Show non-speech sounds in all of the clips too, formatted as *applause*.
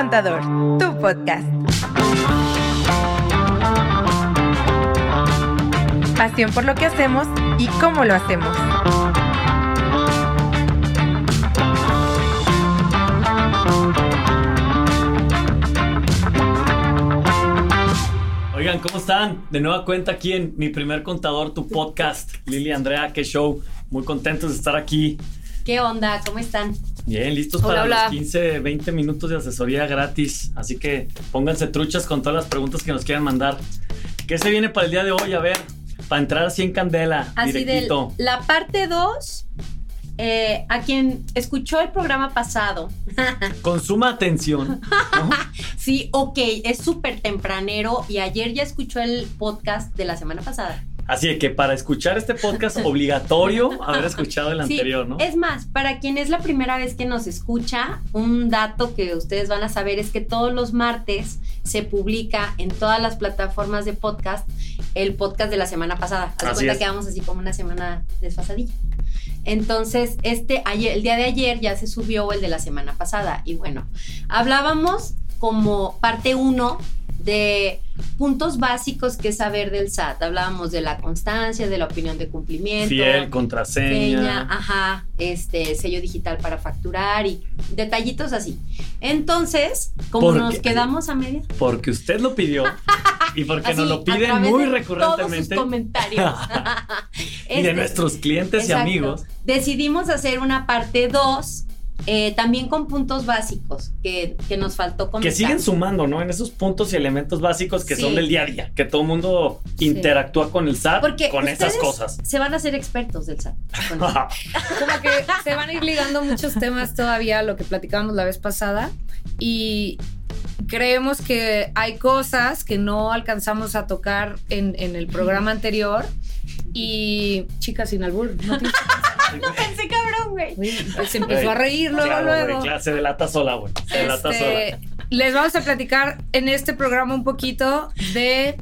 Contador, tu podcast. Pasión por lo que hacemos y cómo lo hacemos. Oigan, ¿cómo están? De nueva cuenta aquí en Mi Primer Contador, tu podcast. Lili, Andrea, qué show. Muy contentos de estar aquí. ¿Qué onda? ¿Cómo están? Bien, listos Hola, para hola. los 15, 20 minutos de asesoría gratis. Así que pónganse truchas con todas las preguntas que nos quieran mandar. ¿Qué se viene para el día de hoy? A ver, para entrar así en candela, Así de directito. la parte 2, a quien escuchó el programa pasado, *laughs* Con suma atención. ¿no? *laughs* sí, ok, es súper tempranero y ayer ya escuchó el podcast de la semana pasada. Así que para escuchar este podcast, *laughs* obligatorio haber escuchado el Sí, anterior, ¿no? Es más, para quien es la primera vez que nos escucha, un dato que ustedes van a saber es que todos los martes se publica en todas las plataformas de podcast el podcast de la semana pasada. Haz cuenta es. que vamos así como una semana desfasadilla. Entonces, este ayer, el día de ayer ya se subió el de la semana pasada. Y bueno, hablábamos como parte uno de puntos básicos que saber del SAT. Hablábamos de la constancia, de la opinión de cumplimiento. Fiel, contraseña. Seña, ajá, este sello digital para facturar y detallitos así. Entonces, como ¿Por nos quedamos a media, Porque usted lo pidió *laughs* y porque nos lo piden muy recurrentemente. Todos sus comentarios. *laughs* Y de Este, nuestros clientes y amigos. Decidimos hacer una parte 2. También con puntos básicos que, que nos faltó Que comentar. siguen sumando, ¿no? En esos puntos y elementos básicos que Sí. son del día a día, que todo el mundo interactúa con el SAT Porque con esas cosas. Se van a hacer expertos del SAT. *laughs* Como que se van a ir ligando muchos temas todavía a lo que platicábamos la vez pasada y creemos que hay cosas que no alcanzamos a tocar en, en el programa anterior y chicas sin albur, no No *laughs* pensé cabrón, güey. Uy, *laughs* pues se empezó a reír luego, Claro, luego. claro, se delata sola, güey. Se delata Este, sola. les vamos a platicar en este programa un poquito de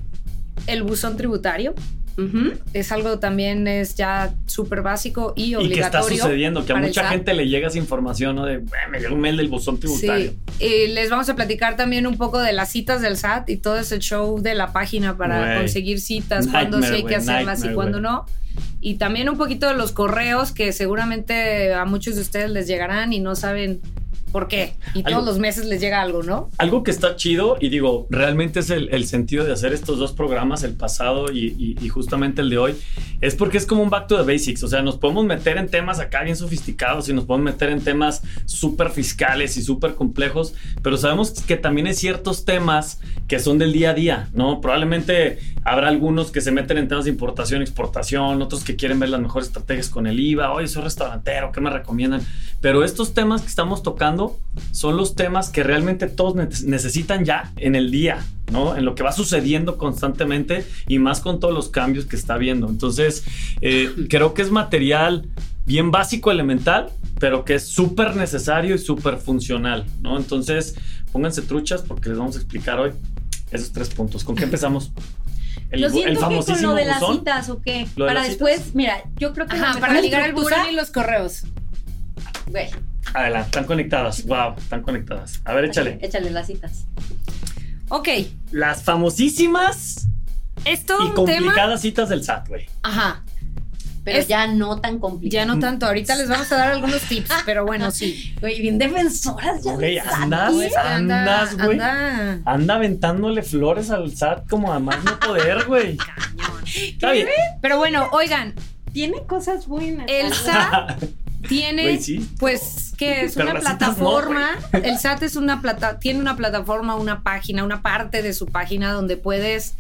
el buzón tributario. Ujú. Es algo también es ya súper básico y Y que obligatorio. está sucediendo, que a mucha SAT. gente le llega esa información, ¿no? De, "Eh, me llegó un mail del buzón tributario. Sí, y les vamos a platicar también un poco de las citas del SAT y todo ese show de la página para Güey. conseguir citas, cuándo sí hay que hacerlas y cuándo no. Y también un poquito de los correos que seguramente a muchos de ustedes les llegarán y no saben por qué. Y Algo- todos los meses les llega algo, ¿no? Algo que está chido, y digo, realmente es el, el sentido de hacer estos dos programas, el pasado y, y- y justamente el de hoy, es porque es como un back to the basics. O sea, nos podemos meter en temas acá bien sofisticados y nos podemos meter en temas súper fiscales y súper complejos, pero sabemos que también hay ciertos temas que son del día a día, ¿no? Probablemente habrá algunos que se meten en temas de importación, exportación, otros que quieren ver las mejores estrategias con el IVA, oye, soy restaurantero, ¿qué me recomiendan? Pero estos temas que estamos tocando son los temas que realmente todos ne- necesitan ya en el día, ¿no? En lo que va sucediendo constantemente y más con todos los cambios que está viendo. Entonces, eh, *laughs* creo que es material bien básico, elemental, pero que es súper necesario y súper funcional, ¿no? Entonces, pónganse truchas porque les vamos a explicar hoy esos tres puntos. ¿Con qué *laughs* empezamos? El, Lo el siento que con lo de las buzón. citas o qué. ¿Lo de Para las después, citas? mira, yo creo que la Ajá, mejor para ligar el estructura- buzón y los correos. Güey, Adelante, están conectadas. Wow, están conectadas. A ver, échale. Échale las citas. Ok, Las famosísimas es todo y un tema. complicadas citas del SAT, güey. Ajá, Pero Es- ya no tan complicado. ya no tanto. Ahorita les vamos a dar algunos tips, *laughs* pero bueno, sí. Güey, bien defensoras ya. Güey, andas, güey. andas, güey. anda. Anda aventándole flores al SAT como a más no poder, güey. *laughs* Está bien. Pero bueno, oigan, Tiene cosas buenas. el SAT *laughs* tiene sí. pues que es Pero una no, plataforma el SAT es una plata tiene una plataforma una página una parte de su página donde puedes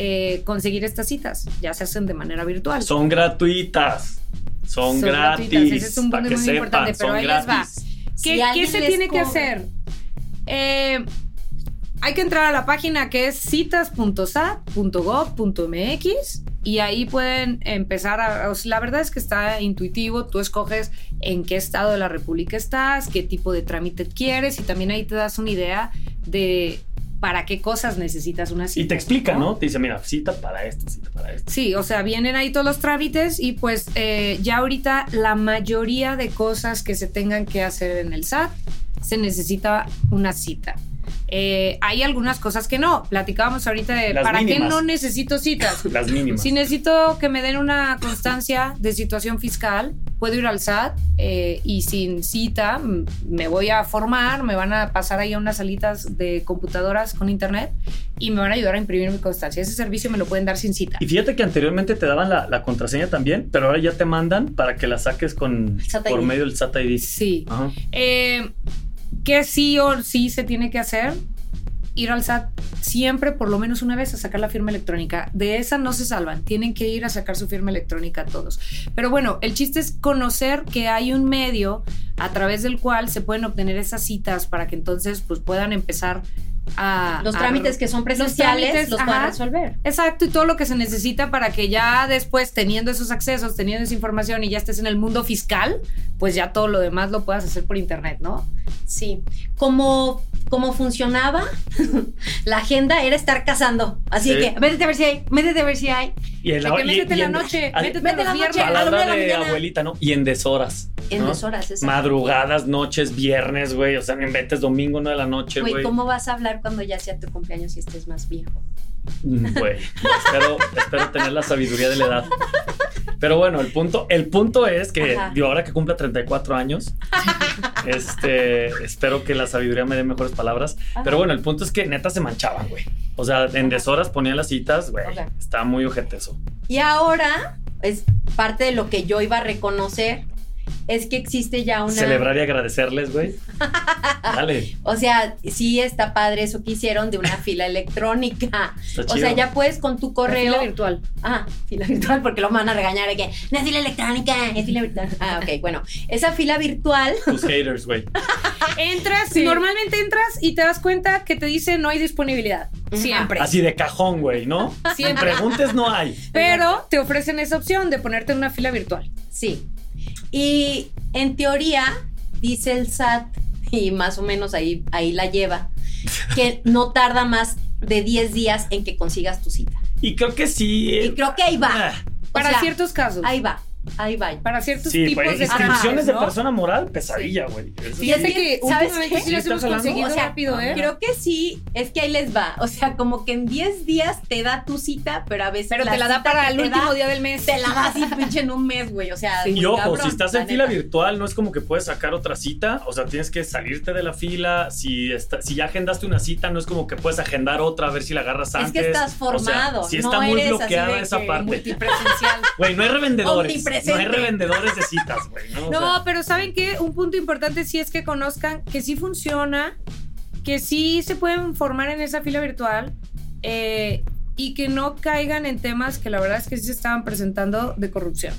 eh, conseguir estas citas ya se hacen de manera virtual Son gratuitas. Son, Son gratis. gratuitas, ese es un punto que muy sepan, importante, pero ahí les va. ¿Qué, Si qué alguien se tiene que hacer? Eh, hay que entrar a la página que es citas.sat.gov.mx y ahí pueden empezar a... o sea, la verdad es que está intuitivo, tú escoges en qué estado de la República estás, qué tipo de trámite quieres y también ahí te das una idea de para qué cosas necesitas una cita. Y te explica, ¿no? Te dice, mira, cita para esto, cita para esto. Sí, o sea, vienen ahí todos los trámites y pues eh, ya ahorita la mayoría de cosas que se tengan que hacer en el SAT se necesita una cita. Eh, hay algunas cosas que no. Platicábamos ahorita de Las para qué no necesito citas. *laughs* Las mínimas. Si necesito que me den una constancia de situación fiscal, puedo ir al SAT eh, y sin cita me voy a formar, me van a pasar ahí a unas salitas de computadoras con internet y me van a ayudar a imprimir mi constancia. Ese servicio me lo pueden dar sin cita. Y fíjate que anteriormente te daban la, la contraseña también, pero ahora ya te mandan para que la saques con por medio del SAT ID. Sí. Ajá. Eh, que sí o sí se tiene que hacer? Ir al SAT siempre, por lo menos una vez, a sacar la firma electrónica. De esa no se salvan. Tienen que ir a sacar su firma electrónica todos. Pero bueno, el chiste es conocer que hay un medio a través del cual se pueden obtener esas citas para que entonces pues, puedan empezar a... Los a- trámites que son presenciales trámites, los, ajá. resolver. Exacto, y todo lo que se necesita para que ya después, teniendo esos accesos, teniendo esa información y ya estés en el mundo fiscal, pues ya todo lo demás lo puedas hacer por internet, ¿no? Sí. Como, como funcionaba, *laughs* la agenda era estar cazando. Así Sí. que, métete a ver si hay, métete a ver si hay. Y en De que métete en la noche, métete la noche, a la de la abuelita, ¿no? Y en deshoras. En ¿no? deshoras, exacto. Madrugadas, noches, viernes, güey. O sea, no inventes domingo, no de la noche, Güey, güey. ¿cómo vas a hablar cuando ya sea tu cumpleaños y estés más viejo? Mm, Güey, espero, espero tener la sabiduría de la edad. *laughs* Pero bueno, el punto, el punto es que Ajá. digo, ahora que cumpla 34 años, *laughs* este, espero que la sabiduría me dé mejores palabras. Ajá. Pero bueno, el punto es que neta se manchaban, güey. O sea, en deshoras ponían las citas, güey. Ok. Está muy ojete eso. Y ahora, es parte de lo que yo iba a reconocer, es que existe ya una... Celebrar y agradecerles, güey. *laughs* Dale. O sea, sí está padre eso que hicieron de una *laughs* fila electrónica. Está O sea, ya puedes con tu La correo... fila virtual. Ah, fila virtual, porque lo van a regañar de que no es fila electrónica, es fila virtual. Ah, ok, bueno. Esa fila virtual, *laughs* Tus haters, güey. Entras, Sí. normalmente entras y te das cuenta que te dice no hay disponibilidad. Siempre. Así de cajón, güey, ¿no? Siempre. Preguntes no hay. Pero te ofrecen esa opción de ponerte en una fila virtual. sí. Y en teoría, dice el SAT, y más o menos ahí, ahí la lleva, que *laughs* no tarda más de 10 días en que consigas tu cita. Y creo que sí. Y creo que ahí va. Ah, O Para sea, ciertos casos. Ahí va, ahí va. Para ciertos Sí, tipos pues, de inscripciones trámites, de ¿no? persona moral, pesadilla, güey. Sí. Fíjate Sí, que ¿sabes qué? sí las ¿Sí hemos estás hablando? conseguido O sea, rápido, ¿eh? Creo que sí, es que ahí les va. O sea, como que en 10 días te da tu cita, pero a veces. Pero te la da para el último da, día del mes. Te la da así, pinche, en un mes, güey. O sea, Sí. muy Y ojo, cabrón, si estás en fila virtual, no es como que puedes sacar otra cita, o sea, tienes que salirte de la fila. Si, está- si ya agendaste una cita, no es como que puedes agendar otra a ver si la agarras Es antes. que estás O sea, formado, no está muy eres así bloqueada de esa que parte. Multipresencial. Güey, no hay revendedores. No hay revendedores de citas, güey. ¿no? O No, sea, pero ¿saben qué? Un punto importante sí es que conozcan que sí funciona, que sí se pueden formar en esa fila virtual eh, y que no caigan en temas que la verdad es que sí se estaban presentando de corrupción.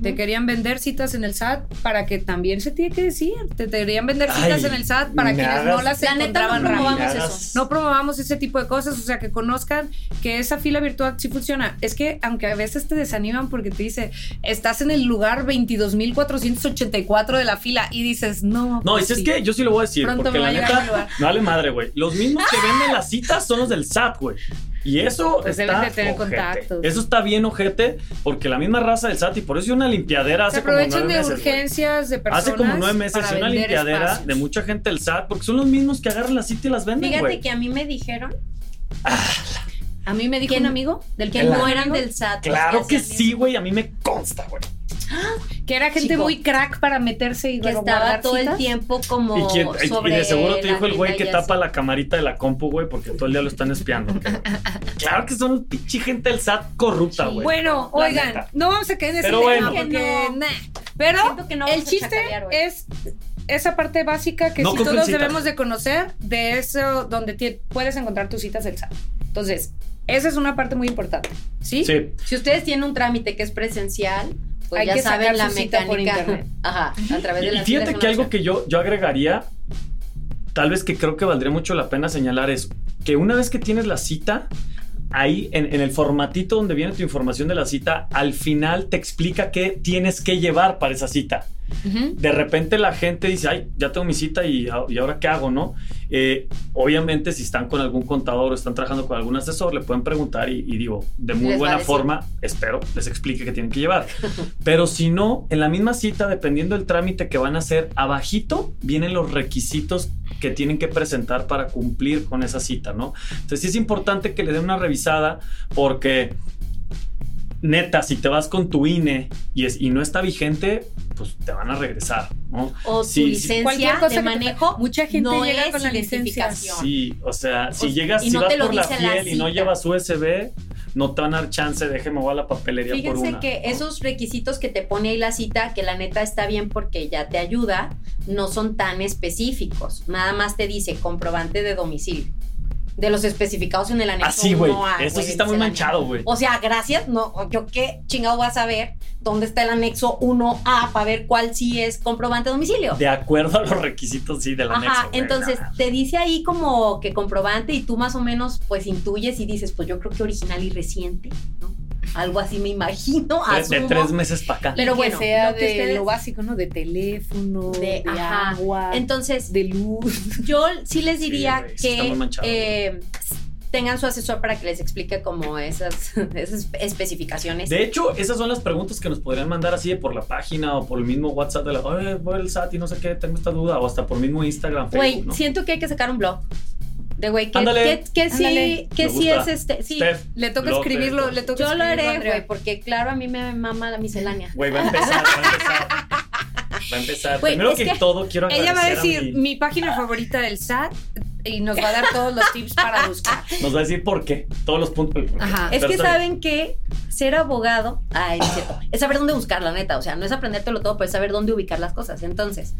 Te querían vender citas en el SAT para que también se tiene que decir. Te querían vender citas Ay, en el SAT para quienes no las La neta, no encontraban promovamos eso. No promovamos ese tipo de cosas, o sea, que conozcan que esa fila virtual sí funciona. Es que aunque a veces te desaniman porque te dice, estás en el lugar 22.484 de la fila y dices, no. No, pues es sí. que yo sí lo voy a decir, Pronto porque me va la a llegar mi neta, lugar. no vale madre, güey. Los mismos que venden las citas son los del SAT, güey. Y eso Pues está deben de tener ojete. contactos. Eso está bien ojete, porque la misma raza del SAT, y por eso una limpiadera Se hace como aprovechan nueve de meses, güey. urgencias de personas. Hace como nueve meses una limpiadera espacios. de mucha gente del SAT, porque son los mismos que agarran la cita y las venden, Fíjate güey. que a mí me dijeron A mí me dijo un amigo del que no eran del SAT. Claro que sí, güey, a mí me consta, güey. Que era gente Chico. muy crack para meterse y Que estaba todo el tiempo como Y, quién- de seguro te dijo el güey que tapa así. la camarita de la compu, güey, porque todo el día lo están espiando. *laughs* claro que son pinche gente del SAT corrupta, güey. Bueno, La oigan, neta. no vamos a caer en ese Pero tema bueno. porque Que no. nah. Pero Siento que no el chiste es esa parte básica que No sí todos citas. debemos de conocer de eso donde puedes encontrar tus citas del SAT. Entonces, esa es una parte muy importante, ¿sí? Sí. Si ustedes tienen un trámite que es presencial, pues Hay ya que saben la mecánica. Ajá, a través Y, de y fíjate que algo que yo, yo agregaría, tal vez que creo que valdría mucho la pena señalar es que una vez que tienes la cita, ahí en, en el formatito donde viene tu información de la cita, al final te explica qué tienes que llevar para esa cita. De repente la gente dice, ay, ya tengo mi cita y, y ahora qué hago, ¿no? Eh, obviamente si están con algún contador o están trabajando con algún asesor, le pueden preguntar y, y digo, de muy buena forma, espero, les explique qué tienen que llevar. Pero si no, en la misma cita, dependiendo del trámite que van a hacer, abajito vienen los requisitos que tienen que presentar para cumplir con esa cita, ¿no? Entonces sí es importante que le den una revisada porque neta, si te vas con tu INE y, es, y no está vigente, pues te van a regresar, ¿no? O tu sí. licencia Cualquier cosa de te- manejo. mucha gente no llega es con la licencia. identificación. Sí, o sea, si O- llegas, y si no vas te lo por la dice la fiel y no llevas USB, no te van a dar chance, déjeme voy a la papelería por Fíjense una. que ¿no? esos requisitos que te pone ahí la cita, que la neta está bien porque ya te ayuda, no son tan específicos. Nada más te dice comprobante de domicilio. De los especificados en el anexo. Así, güey, 1A, eso güey, sí está muy manchado, güey. O sea, gracias. No, yo qué chingado voy a saber dónde está el anexo 1A para ver cuál sí es comprobante de domicilio. De acuerdo a los requisitos, sí, del anexo. Ajá, entonces te dice ahí como que comprobante y tú más o menos pues intuyes y dices, pues yo creo que original y reciente, ¿no? Algo así me imagino, de, tres meses para acá. Pero que bueno, sea lo que de ustedes- lo básico, ¿no? De teléfono, De- agua, Entonces, de luz. *laughs* yo sí les diría sí que eh, tengan su asesor para que les explique como esas, *laughs* esas especificaciones. De hecho, esas son las preguntas que nos podrían mandar así de por la página o por el mismo WhatsApp de la, oye, voy al SAT y no sé qué, tengo esta duda, o hasta por mismo Instagram, Güey, siento que hay que sacar un blog. De güey, que, que, que sí, que sí es este. Sí, Steph, Le toca escribirlo, le toca yo lo haré, güey, porque claro, a mí me mama la miscelánea. Güey, va a empezar, va a empezar. Va a empezar. Primero es que, que todo, quiero Ella va a decir mi- mi página favorita del SAT y nos va a dar todos los tips para *laughs* buscar. Nos va a decir por qué. Todos los puntos. Ajá. Es Pero que saben que ser abogado, ay, es cierto, es saber dónde buscar, la neta. O sea, no es aprendértelo todo, pero es saber dónde ubicar las cosas. Entonces,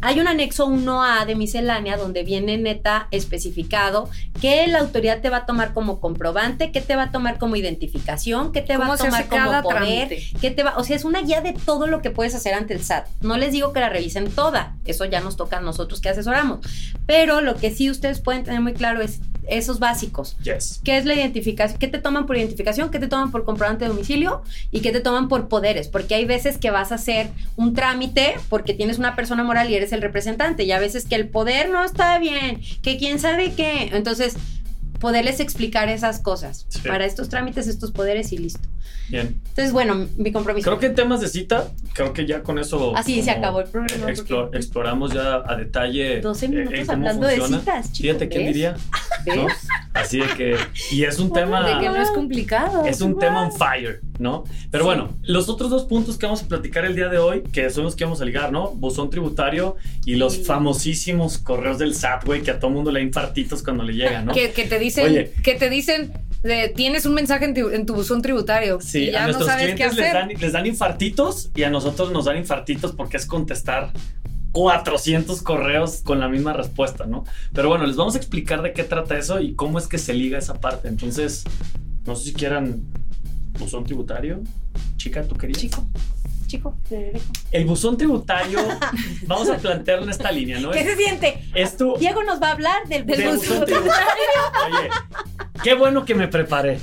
hay un anexo 1A de miscelánea donde viene neta especificado que la autoridad te va a tomar como comprobante, que te va a tomar como identificación, que te va ¿Cómo a tomar como cada poder, que te va, o sea, es una guía de todo lo que puedes hacer ante el SAT. No les digo que la revisen toda, eso ya nos toca a nosotros que asesoramos, pero lo que sí ustedes pueden tener muy claro es esos básicos. Yes. ¿Qué es la identificación? ¿Qué te toman por identificación? ¿Qué te toman por comprobante de domicilio? ¿Y qué te toman por poderes? Porque hay veces que vas a hacer un trámite porque tienes una persona moral y eres el representante. Y a veces que el poder no está bien, que quién sabe qué. Entonces, poderles explicar esas cosas. Sí. Para estos trámites, estos poderes y listo. Bien. Entonces, bueno, mi compromiso. Creo que en temas de cita, creo que ya con eso. Así se como acabó el programa, explo- porque- exploramos ya a detalle. 12 eh, minutos eh, cómo hablando de funciona. citas, chico, Fíjate quién diría. *laughs* ¿no? Así de que. Y es un tema. De que no es complicado. Es un tema on fire, ¿no? Pero bueno, los otros dos puntos que vamos a platicar el día de hoy, que son los que vamos a ligar, ¿no? Buzón tributario y los Sí. famosísimos correos del SAT, güey, que a todo mundo le da infartitos cuando le llegan, ¿no? Que, que te dicen, Oye. que te dicen, de, tienes un mensaje en tu, en tu buzón tributario Sí, y a no nuestros sabes qué clientes les dan, les dan infartitos y a nosotros nos dan infartitos porque es contestar 400 correos con la misma respuesta, ¿no? Pero bueno, les vamos a explicar de qué trata eso y cómo es que se liga esa parte. Entonces, no sé si quieran buzón tributario. Chica, tú querías. Chico, chico. El buzón tributario, *laughs* vamos a plantearlo en esta línea, ¿no? ¿Qué Es, se siente? es tu, Diego nos va a hablar del del buzón buzón tributario. Oye, qué bueno que me preparé.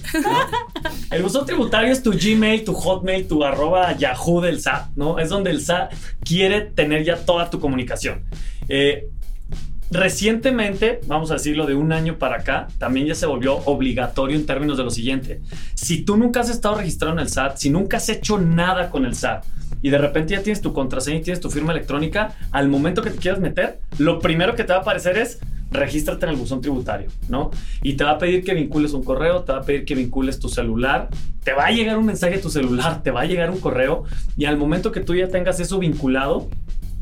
El buzón tributario es tu Gmail, tu Hotmail, tu arroba Yahoo del SAT, ¿no? Es donde el SAT quiere tener ya toda tu comunicación. Eh, recientemente, vamos a decirlo de un año para acá, también ya se volvió obligatorio en términos de lo siguiente. Si tú nunca has estado registrado en el SAT, si nunca has hecho nada con el SAT, y de repente ya tienes tu contraseña y tienes tu firma electrónica, al momento que te quieras meter, lo primero que te va a aparecer es regístrate en el buzón tributario, ¿no? Y te va a pedir que vincules un correo, te va a pedir que vincules tu celular, te va a llegar un mensaje a tu celular, te va a llegar un correo y al momento que tú ya tengas eso vinculado,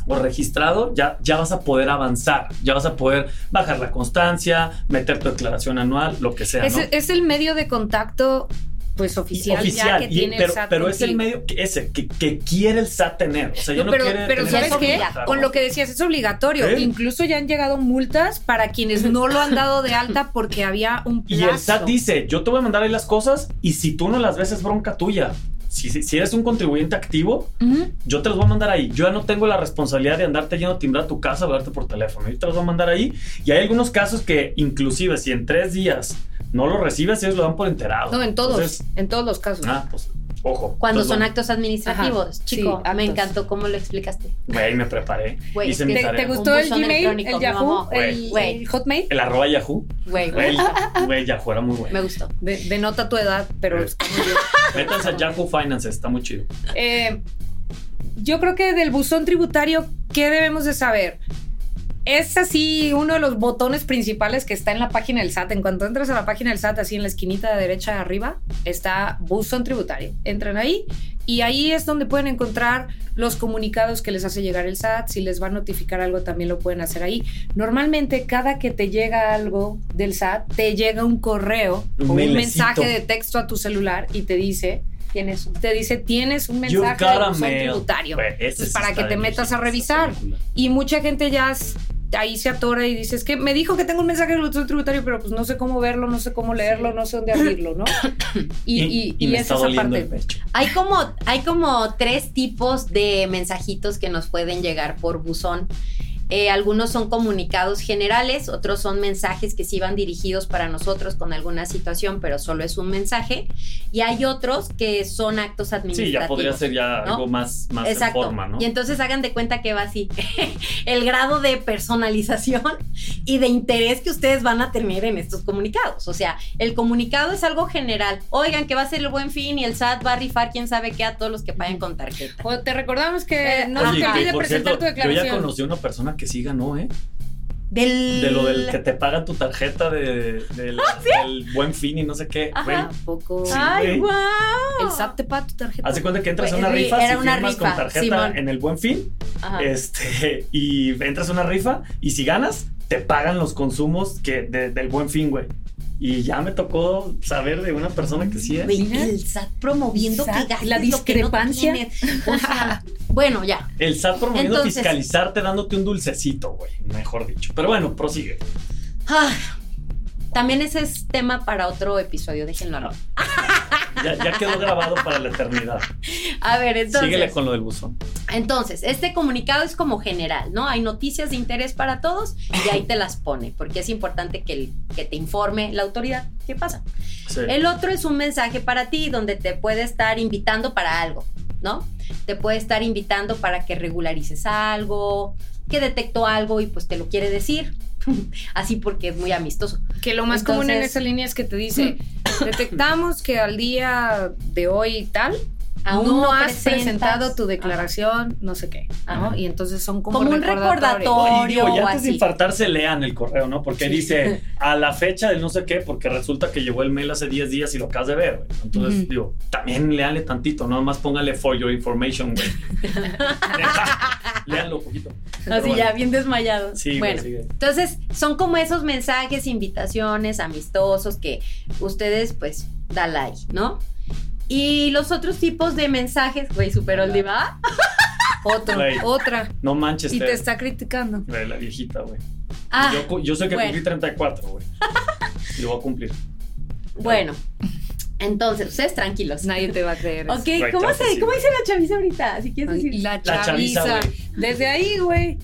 o registrado, ya, ya vas a poder avanzar, ya vas a poder bajar la constancia, meter tu declaración anual, lo que sea. Es, el medio de contacto, pues oficial, oficial, ya que y- tiene pero, el SAT pero es el medio que, ese que, que quiere el SAT tener. O sea, no, pero, quiere pero tener ¿sabes es qué? Con lo que decías, es obligatorio. ¿Eh? Incluso ya han llegado multas para quienes no lo han dado de alta porque había un plazo. *laughs* Y el SAT dice, yo te voy a mandar ahí las cosas y si tú no las ves es bronca tuya. Si, si, si eres un contribuyente activo, Ujú. yo te los voy a mandar ahí. Yo ya no tengo la responsabilidad de andarte yendo a timbrar a tu casa o hablarte por teléfono. Yo te los voy a mandar ahí. Y hay algunos casos que inclusive si en tres días no lo recibes, ellos lo dan por enterado. No, en todos, Entonces, en todos los casos. ah, pues Ojo. Cuando son actos administrativos. Ajá, Chico, sí, me encantó cómo lo explicaste. Güey, me preparé. Güey, Hice mi ¿Te, tarea. te gustó el Gmail, el Yahoo, el, el Hotmail? El arroba Yahoo. Güey, Güey, güey, Yahoo era muy bueno. me gustó. De- denota tu edad, pero bien. *laughs* Métanse a Yahoo Finance, está muy chido. Eh, yo creo que del buzón tributario, ¿qué debemos de saber? Es así uno de los botones principales que está en la página del SAT. En cuanto entras a la página del SAT, así en la esquinita de derecha de arriba, está buzón tributario. Entran ahí y ahí es donde pueden encontrar los comunicados que les hace llegar el SAT. Si les va a notificar algo, también lo pueden hacer ahí. Normalmente, cada que te llega algo del SAT, te llega un correo Un o un mensaje de texto a tu celular y te dice Tienes un. te dice tienes un mensaje de buzón mail. tributario. Entonces, sí para que te metas a revisar. esa. Y mucha gente ya ahí se atora y dice, es que me dijo que tengo un mensaje del buzón tributario, pero pues no sé cómo verlo, no sé cómo leerlo, no sé dónde abrirlo, ¿no? *coughs* Y, y, y me es está esa parte. el pecho. Hay como, hay como tres tipos de mensajitos que nos pueden llegar por buzón. Eh, algunos son comunicados generales, otros son mensajes que sí van dirigidos para nosotros con alguna situación, pero solo es un mensaje. Y hay otros que son actos Sí, administrativos. ya podría ser ya ¿no? algo más, más en Exacto. forma, ¿no? Y entonces hagan de cuenta que va así. *laughs* el grado de personalización *laughs* y de interés que ustedes van a tener en estos comunicados. O sea, el comunicado es algo general. Oigan, que va a ser el buen fin y el SAT va a rifar quién sabe qué a todos los que paguen con tarjeta. O te recordamos que Eh, no Oye, te olvides presentar cierto, tu Yo ya declaración. conocí a una persona que sí ganó, ¿eh? Del... De lo del que te paga tu tarjeta de, del, del buen fin y no sé qué. Ajá. Güey, ¿A poco? Sí, ¡Ay, wow! El SAT te paga tu tarjeta. Haz de cuenta que entras a una rifa, era si una firmas con rifa, tarjeta Simón. en el buen fin, Ajá. este, y entras a una rifa, y si ganas, te pagan los consumos que de- del buen fin, güey. Y ya me tocó saber de una persona que sí es. El SAT promoviendo SAT, que gastes la lo que no discrepancia. tienes. O sea, *laughs* bueno, ya. El SAT promoviendo Entonces- fiscalizarte dándote un dulcecito, güey. Mejor dicho. Pero bueno, prosigue. Ah, también ese es tema para otro episodio, déjenlo. hablar. *laughs* Ya, ya quedó grabado para la eternidad. A ver, entonces. Síguele con lo del buzón. Entonces, este comunicado es como general, ¿no? Hay noticias de interés para todos y ahí te las pone, porque es importante que, el- que te informe la autoridad qué pasa. Sí. El otro es un mensaje para ti donde te puede estar invitando para algo, ¿no? Te puede estar invitando para que regularices algo, que detectó algo y pues te lo quiere decir. *laughs* Así porque es muy amistoso. Que lo más Entonces- común en esa línea es que te dice, detectamos que al día de hoy y tal, Aún no, no has presentas- presentado tu declaración, no sé qué. Y entonces son como, Como un recordatorio. Oye, o antes de infartarse, lean el correo, ¿no? Porque dice *laughs* a la fecha del no sé qué, porque resulta que llegó el mail hace 10 días y lo acabas de ver. Entonces, digo, también leanle tantito, no más póngale for your information, güey. *laughs* *laughs* Leanlo poquito. Así bueno. ya, bien desmayado. Sí, bueno, sigue. entonces son como esos mensajes, invitaciones amistosos que ustedes pues da like, ¿no? Y los otros tipos de mensajes, güey, super oldie, ¿va? Otro, otra. No manches, Y te está criticando. La viejita, güey. Ah, yo, yo sé que bueno. cumplí 34, güey. Y lo voy a cumplir. bueno. Entonces, ustedes tranquilos. Nadie te va a creer. Ok, ¿cómo, se, sí, ¿cómo dice la chaviza ahorita? Si quieres Ay, decir. La La chaviza. Desde ahí, güey.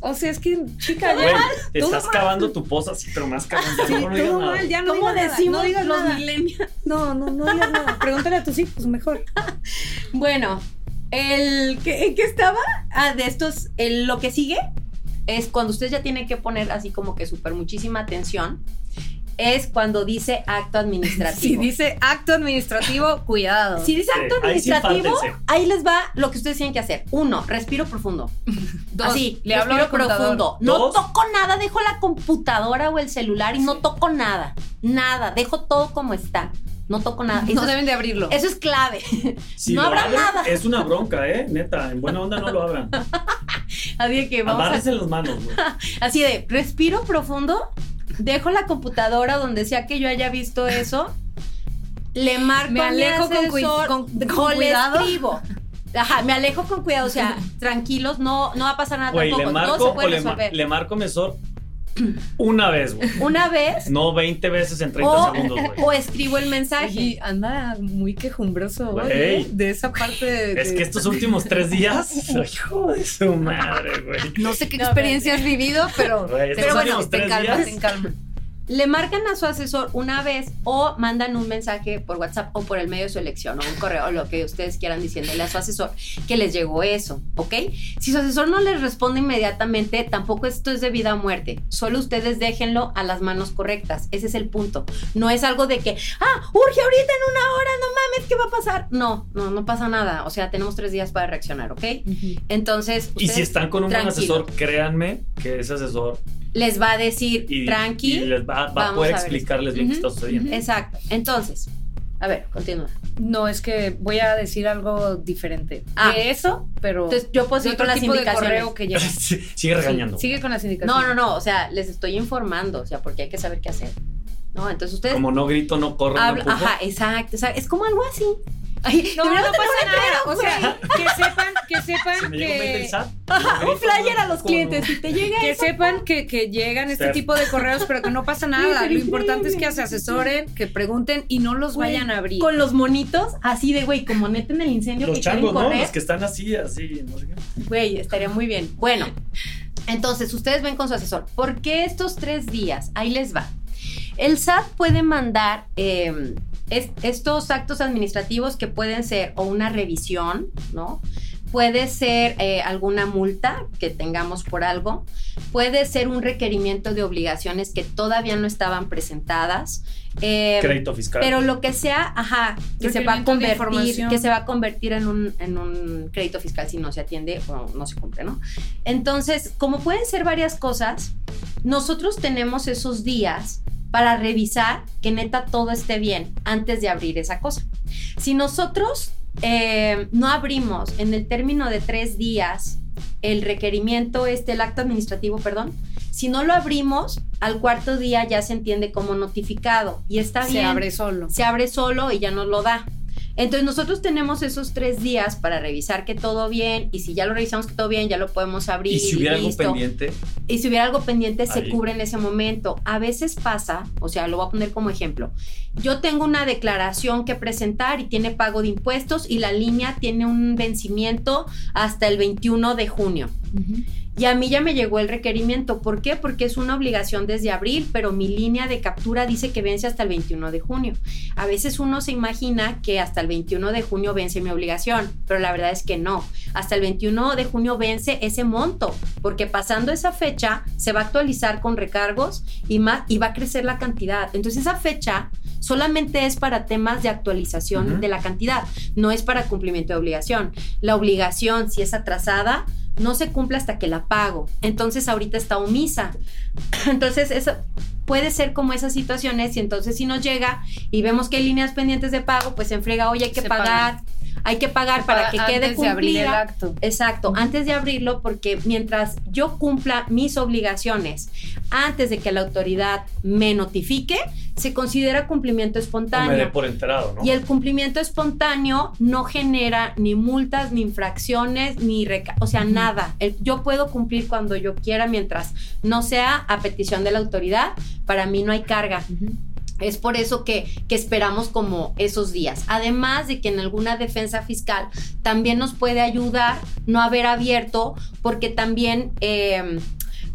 O sea, es que, chica, Güey, ya. te todo estás mal. cavando tu poza así, pero más. Ya Sí, no todo nada. mal, ya no ¿Cómo decimos no digas los nada. millennials? No, no, no digas nada. Pregúntale a tus hijos mejor. *laughs* Bueno, el que, que estaba ah, de estos, el- lo que sigue es cuando ustedes ya tienen que poner así como que súper muchísima atención. Es cuando dice acto administrativo. *laughs* Si dice acto administrativo, cuidado. Si dice Sí, acto ahí sí administrativo, ahí les va lo que ustedes tienen que hacer. Uno, respiro profundo. *laughs* Dos, Así, le hablo respiro contador. profundo. No Dos. toco nada, dejo la computadora o el celular y no toco nada. Nada, dejo todo como está. No toco nada. Eso, No deben de abrirlo. eso es clave. Si *laughs* No abren, nada. Es una bronca, ¿eh? Neta, en buena onda no lo abran. Así de que vamos a las manos, güey. Así de, respiro profundo, dejo la computadora donde sea que yo haya visto eso, le marco Me a mi alejo con asesor, con- con o le escribo. Ajá, me alejo con cuidado, o sea, *laughs* tranquilos, no, no va a pasar nada Güey, le tampoco, todo marco se o puede le, ma- resolver. le marco mesor una vez, güey. Una vez, No 20 veces en 30 o, segundos, güey. o escribo el mensaje. Y anda muy quejumbroso Güey. ¿eh? de esa parte de, Es de- que estos últimos tres días, *laughs* hijo de su madre, güey. no sé qué No, experiencia has vivido, pero estos bueno, te tres calma, días, te calma. Le marcan a su asesor una vez o mandan un mensaje por WhatsApp o por el medio de su elección o un correo o lo que ustedes quieran diciéndole a su asesor que les llegó eso, ¿ok? Si su asesor no les responde inmediatamente, tampoco esto es de vida o muerte. Solo ustedes déjenlo a las manos correctas. Ese es el punto. No es algo de que, ah, urge ahorita en una hora, no mames, ¿qué va a pasar? No, no, no pasa nada. O sea, tenemos tres días para reaccionar, ¿ok? Entonces, Y si están con un buen asesor, créanme que ese asesor les va a decir, y, tranqui, y les va, va a poder explicarles bien qué está sucediendo. Exacto. Entonces, a ver, continúa. No, es que voy a decir algo diferente. Ah. de eso, pero Entonces, yo puedo seguir con las indicaciones. que llega. *laughs* Sigue regañando. Sigue con las indicaciones. No, no, no, o sea, les estoy informando, o sea, porque hay que saber qué hacer. No, entonces ustedes Como no grito, no corro, no ajá, exacto, exacto, es como algo así. Ay, No, no pasa nada. O sea, que sepan, que *laughs* sepan Si me llega un que, SAT, *laughs* un flyer a los clientes, si te llega que sepan que, que llegan este tipo de correos, pero que no pasa nada. Lo importante es que se asesoren, que pregunten y no los Güey, vayan a abrir. Con los monitos, así de, güey, como neta en el incendio Los que changos, ¿no? Los que están así, así, no sé qué. Güey, estaría muy bien. Bueno, entonces ustedes ven con su asesor. ¿Por qué estos tres días? Ahí les va. El SAT puede mandar eh, es- estos actos administrativos que pueden ser o una revisión, ¿no? Puede ser eh, alguna multa que tengamos por algo. Puede ser un requerimiento de obligaciones que todavía no estaban presentadas. Eh, Crédito fiscal. pero lo que sea, ajá, que se va a convertir, que se va a convertir en un, en un crédito fiscal si no se atiende o no se cumple, ¿no? Entonces, como pueden ser varias cosas, nosotros tenemos esos días para revisar que neta todo esté bien antes de abrir esa cosa. Si nosotros eh, no abrimos en el término de tres días el requerimiento, este, el acto administrativo, perdón, si no lo abrimos, al cuarto día ya se entiende como notificado y está se bien abre solo. se abre solo y ya nos lo da. Entonces nosotros tenemos esos tres días para revisar que todo bien y si ya lo revisamos que todo bien ya lo podemos abrir. y si hubiera algo listo. pendiente, Y si hubiera algo pendiente se cubre en ese momento. A veces pasa, o sea, lo voy a poner como ejemplo. Yo tengo una declaración que presentar y tiene pago de impuestos y la línea tiene un vencimiento hasta el 21 de junio. Y a mí ya me llegó el requerimiento. ¿Por qué? Porque es una obligación desde abril, pero mi línea de captura dice que vence hasta el 21 de junio. A veces uno se imagina que hasta el 21 de junio vence mi obligación, pero la verdad es que no. Hasta el 21 de junio vence ese monto, porque pasando esa fecha se va a actualizar con recargos y, más, y va a crecer la cantidad. Entonces esa fecha solamente es para temas de actualización de la cantidad, no es para cumplimiento de obligación. La obligación, si es atrasada, no se cumple hasta que la pago. Entonces ahorita está omisa. *clears throat* Entonces eso puede ser como esas situaciones y entonces si nos llega y vemos que hay líneas pendientes de pago, pues se enfrega, oye, hay que Se pagar, hay que pagar para que quede Antes de abrir el cumplida. acto. Exacto, antes de abrirlo, porque mientras yo cumpla mis obligaciones antes de que la autoridad me notifique, se considera cumplimiento o me espontáneo. por enterado, ¿no? Y el cumplimiento espontáneo no genera ni multas, ni infracciones, ni reca o sea, nada. El- yo puedo cumplir cuando yo quiera mientras no sea a petición de la autoridad. Para mí no hay carga. Es por eso que, que esperamos como esos días. Además de que en alguna defensa fiscal también nos puede ayudar no haber abierto, porque también eh,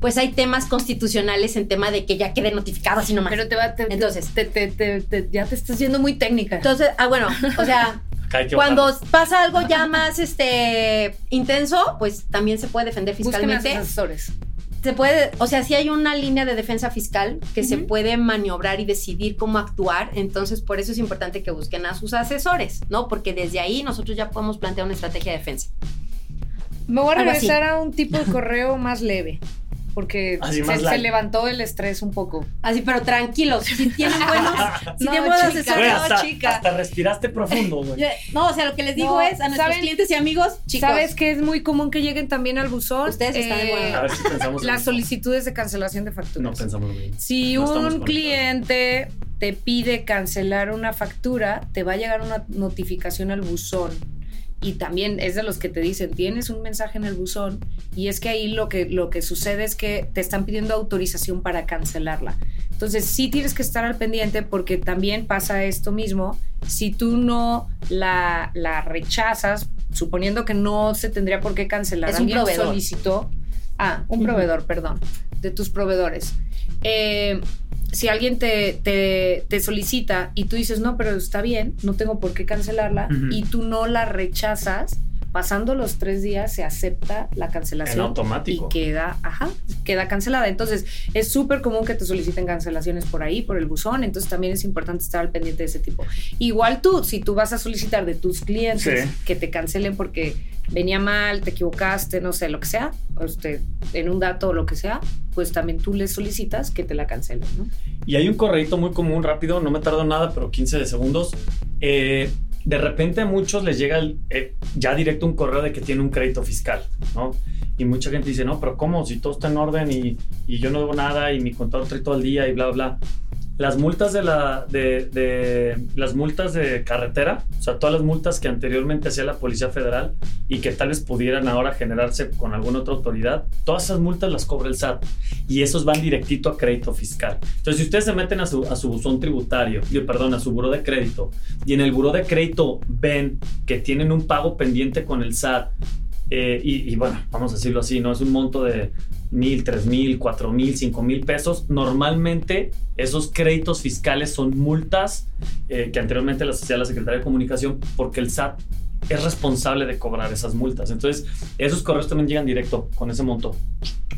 pues hay temas constitucionales en tema de que ya quede notificado así nomás. Pero te va, te- Entonces. te- te- te- te- ya te estás yendo muy técnica. Entonces, ah, bueno, o sea, *laughs* cuando pasa algo ya más este intenso, pues también se puede defender Busquen a sus fiscalmente. asesores. Se puede, o sea, si hay una línea de defensa fiscal que se puede maniobrar y decidir cómo actuar, entonces por eso es importante que busquen a sus asesores, ¿no? Porque desde ahí nosotros ya podemos plantear una estrategia de defensa. Me voy a regresar a un tipo de correo más leve. Porque se, levantó el estrés un poco. Así, pero tranquilos, si tienen *laughs* buenos, si No, tienen buenos chica, asesores, hasta, chica. hasta respiraste profundo, güey. No, o sea, lo que les digo No, es a nuestros ¿saben? clientes y amigos, chicos, ¿Sabes que es muy común que lleguen también al buzón? Ustedes están de buena A ver si pensamos en Las solicitudes de cancelación de facturas. No pensamos lo mismo. Si No un cliente te pide cancelar una factura, te va a llegar una notificación al buzón. Y también es de los que te dicen, tienes un mensaje en el buzón. Y es que ahí lo que, lo que sucede es que te están pidiendo autorización para cancelarla. Entonces sí tienes que estar al pendiente porque también pasa esto mismo. Si tú no la, la rechazas, suponiendo que no se tendría por qué cancelar, Es un alguien proveedor. solicitó, ah, un proveedor, perdón, de tus proveedores. Eh, si alguien te, te, te solicita y tú dices, no, pero está bien, no tengo por qué cancelarla, y tú no la rechazas, pasando los tres días se acepta la En cancelación. automático. Y queda, ajá, queda cancelada. Entonces, es súper común que te soliciten cancelaciones por ahí, por el buzón. Entonces, también es importante estar al pendiente de ese tipo. Igual tú, si tú vas a solicitar de tus clientes Sí. que te cancelen porque venía mal, te equivocaste, no sé, lo que sea, usted, en un dato o lo que sea, pues también tú les solicitas que te la cancelen, ¿no? Y hay un correíto muy común, rápido, no me tardo nada, pero 15 de segundos. Eh, de repente a muchos les llega el, eh, ya directo un correo de que tiene un crédito fiscal, ¿no? Y mucha gente dice, no, pero ¿cómo? Si todo está en orden y, y yo no debo nada y mi contador trae todo el día y bla, bla. Las multas de la de, de- las multas de carretera, o sea, todas las multas que anteriormente hacía la Policía Federal y que tal vez pudieran ahora generarse con alguna otra autoridad, todas esas multas las cobra el SAT y esos van directito a crédito fiscal. Entonces, si ustedes se meten a su, a su buzón tributario, digo, perdón, a su buró de crédito, y en el buró de crédito ven que tienen un pago pendiente con el SAT, eh, y, bueno, vamos a decirlo así, ¿no? Es un monto de mil, tres mil, cuatro mil, cinco mil pesos. Normalmente esos créditos fiscales son multas eh, que anteriormente las hacía la Secretaría de Comunicación porque el SAT es responsable de cobrar esas multas. Entonces, esos correos también llegan directo con ese monto.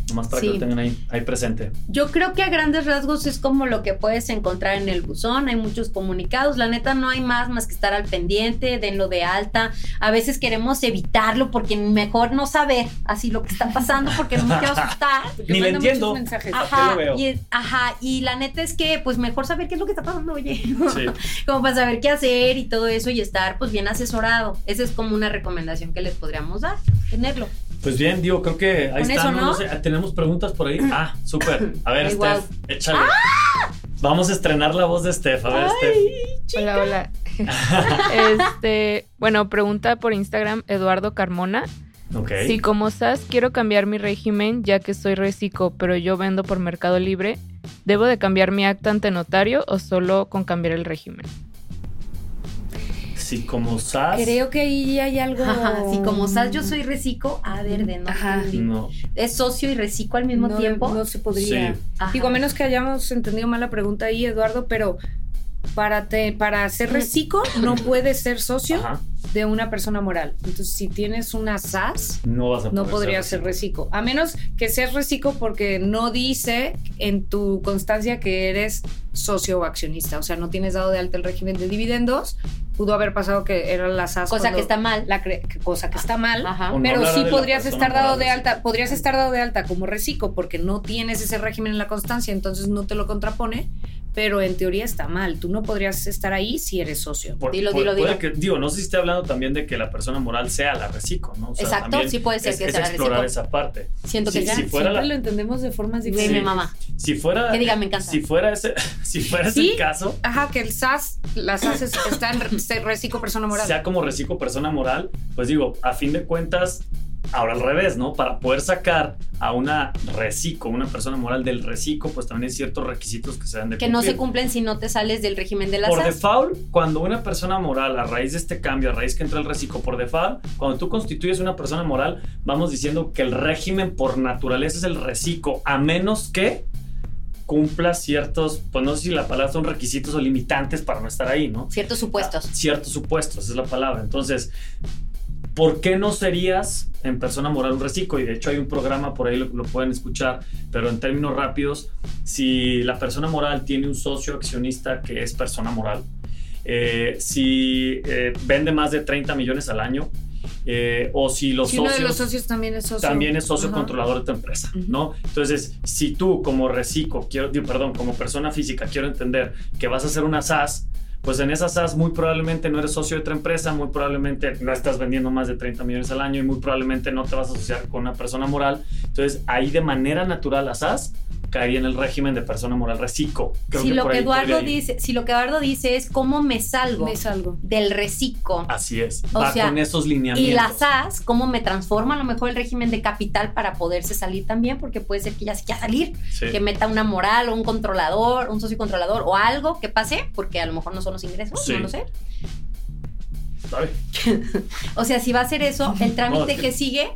Nomás para que Sí. lo tengan ahí, ahí presente. Yo creo que a grandes rasgos es como lo que puedes encontrar en el buzón. Hay muchos comunicados. La neta no hay más más que estar al pendiente, denlo de alta. A veces queremos evitarlo porque mejor no saber así lo que está pasando porque no me quiero asustar. *laughs* Ni le entiendo. muchos mensajes. ¿Para qué Ajá veo? y, es- ajá, y la neta es que pues mejor saber qué es lo que está pasando, oye. Sí. *laughs* como para saber qué hacer y todo eso y estar pues bien asesorado. Esa es como una recomendación que les podríamos dar, tenerlo. Pues bien, digo, creo que ahí está. eso, ¿no? ¿no? No sé, ¿Tenemos preguntas por ahí? Ah, súper. A ver, *laughs* Ay, Steph, échale. Vamos a estrenar la voz de Steph. A ver, Steph. Hola, hola. *laughs* este, bueno, pregunta por Instagram Eduardo Carmona. Ok. Si como SAS quiero cambiar mi régimen ya que soy reciclo, pero yo vendo por Mercado Libre, ¿debo de cambiar mi acta ante notario o solo con cambiar el régimen? Si como SAS. Creo que ahí hay algo. Ajá, si como sabes yo soy reciclo, a ver, de no. Ajá. No. Es socio y reciclo al mismo no, tiempo. No se podría. Sí. Digo, a menos que hayamos entendido mal la pregunta ahí, Eduardo, pero para, te, para ser reciclo no puedes ser socio Ajá. de una persona moral. Entonces, si tienes una SAS, No vas a no poder podría ser reciclo. A menos que seas reciclo porque no dice en tu constancia que eres socio o accionista. O sea, no tienes dado de alta el régimen de dividendos. Pudo haber pasado que eran las SAS. Cosa que está mal. La que- cosa que está mal. Ajá. No Pero sí podrías estar dado de alta, podrías estar dado de alta como reciclo porque no tienes ese régimen en la constancia, entonces no te lo contrapone, pero en teoría está mal. Tú no podrías estar ahí si eres socio. Por- Dilo, por- dilo, puede dilo. que- digo, no sé si esté hablando también de que la persona moral sea la reciclo, ¿no? O sea, Exacto, sí puede ser es, que es sea la explorar reciclo. esa parte. Siento que Sí, ya. sí. fuera Siempre la- lo entendemos de formas diferentes. mi mamá. Si fuera, Que diga, me encanta. si fuera ese, *laughs* si fuera ese Sí. caso, Ajá, que el SAS, las SAS es- está en reciclo persona moral. sea como reciclo persona moral, pues digo, a fin de cuentas, ahora al revés, ¿no? Para poder sacar a una reciclo, una persona moral del reciclo, pues también hay ciertos requisitos que se dan de Que no cumplir. se cumplen si no te sales del régimen de la Por SAS. default, cuando una persona moral, a raíz de este cambio, a raíz que entra el reciclo, por default, cuando tú constituyes una persona moral, vamos diciendo que el régimen por naturaleza es el reciclo, a menos que cumpla ciertos, pues no sé si la palabra son requisitos o limitantes para no estar ahí, ¿no? Ciertos supuestos. Ciertos supuestos, esa es la palabra. Entonces, ¿por qué no serías en persona moral un reciclo? Y de hecho hay un programa por ahí, lo, lo pueden escuchar, pero en términos rápidos, si la persona moral tiene un socio accionista que es persona moral, eh, si eh, vende más de 30 millones al año, eh, o si los si uno socios de los socios también es socio. también es socio Ajá. controlador de tu empresa, Ujú. ¿no? Entonces, si tú como reciclo, quiero, digo, perdón, como persona física, quiero entender que vas a hacer una SAS, pues en esa SAS muy probablemente no eres socio de otra empresa, muy probablemente no estás vendiendo más de 30 millones al año y muy probablemente no te vas a asociar con una persona moral. Entonces, ahí de manera natural la SAS caería en el régimen de persona moral reciclo. Creo Si lo que Eduardo dice, si lo que Eduardo dice es cómo me salgo Me salgo. del reciclo Así es, O va sea, con esos lineamientos. y la SAS, cómo me transforma a lo mejor el régimen de capital para poderse salir también, porque puede ser que ya se quiera salir, Sí. que meta una moral o un controlador, un socio controlador o algo que pase, porque a lo mejor no son los ingresos, Sí. no lo sé. ¿Sabe? *laughs* O sea, si va a hacer eso, el *laughs* No, trámite es que- que sigue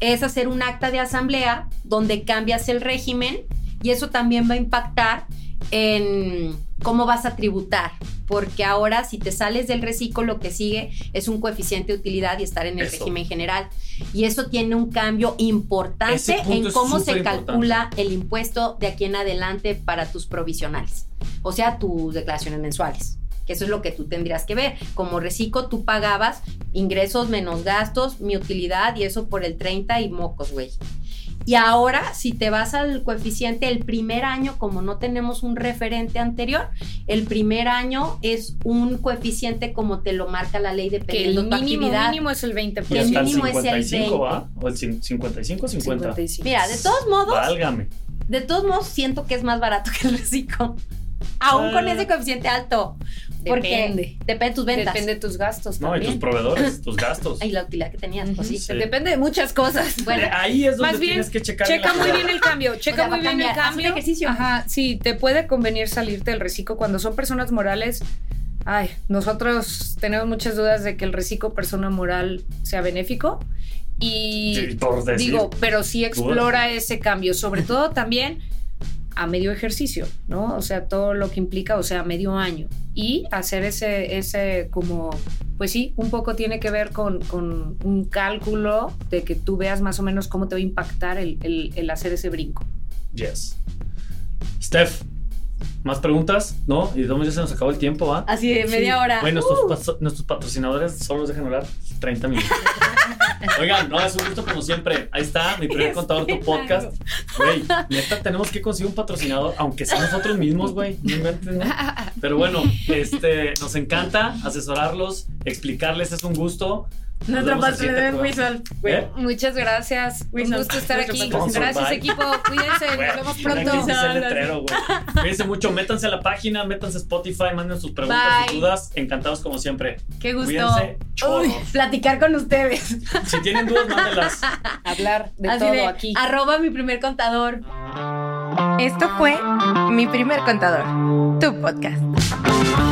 es hacer un acta de asamblea donde cambias el régimen y eso también va a impactar en cómo vas a tributar, porque ahora si te sales del reciclo lo que sigue es un coeficiente de utilidad y estar en el Eso. régimen general. Y eso tiene un cambio importante en cómo se calcula el impuesto de aquí en adelante para tus provisionales, o sea, tus declaraciones mensuales. Que eso es lo que tú tendrías que ver. Como reciclo, tú pagabas ingresos menos gastos, mi utilidad y eso por el 30 y mocos, güey. Y ahora, si te vas al coeficiente, el primer año, como no tenemos un referente anterior, el primer año es un coeficiente como te lo marca la ley Que dependiendo el tu mínimo actividad. mínimo es el 20%. Y el el mínimo es el 55, 20. ¿va? O el cin- 55 o 50. 55. Mira, de todos modos, Válgame. de todos modos siento que es más barato que el reciclo. Aún con Ah. ese coeficiente alto. Porque Depende. depende de tus ventas. Depende de tus gastos No, y también. tus proveedores, *laughs* tus gastos. Y la utilidad que tenías, pues sí. Sí. Depende de muchas cosas. Bueno, Ahí es donde Más bien, tienes que checar. checa muy bien el cambio, *laughs* checa sea, muy bien el cambiar, cambio. ejercicio. Ajá, sí, te puede convenir salirte del reciclo cuando son personas morales. Ay, nosotros tenemos muchas dudas de que el reciclo persona moral sea benéfico. Y Sí, por decir. digo, pero sí explora ese cambio, sobre *laughs* todo también a medio ejercicio, ¿no? O sea, todo lo que implica, o sea, medio año. Y hacer ese, ese como, pues sí, un poco tiene que ver con, con un cálculo de que tú veas más o menos cómo te va a impactar el, el- el hacer ese brinco. Yes. Steph, ¿más preguntas? ¿No? Y ya se nos acabó el tiempo, ¿va? así de media hora. Bueno, nuestros, Uh. nuestros patrocinadores solo nos dejan hablar 30 minutos. *laughs* Oigan, no, es un gusto como siempre. Ahí está, mi primer contador, tu podcast. Güey, neta, tenemos que conseguir un patrocinador, aunque sea nosotros mismos, güey. No inventen, ¿no? Pero bueno, este, nos encanta asesorarlos, explicarles, es un gusto. Nuestro patrocinador. Whistle. ¿Eh? Muchas gracias. Un gusto estar nuestro aquí. Gracias, Bye. equipo. Cuídense. Nos vemos pronto. el letrero. Cuídense mucho, métanse a la página, métanse a Spotify, manden sus preguntas, sus Bye. dudas. Encantados como siempre. Qué gusto. Uy, platicar con ustedes. Si tienen dudas, mándenlas. Hablar de Así todo de, aquí. arroba mi primer contador. Esto fue Mi Primer Contador, tu podcast.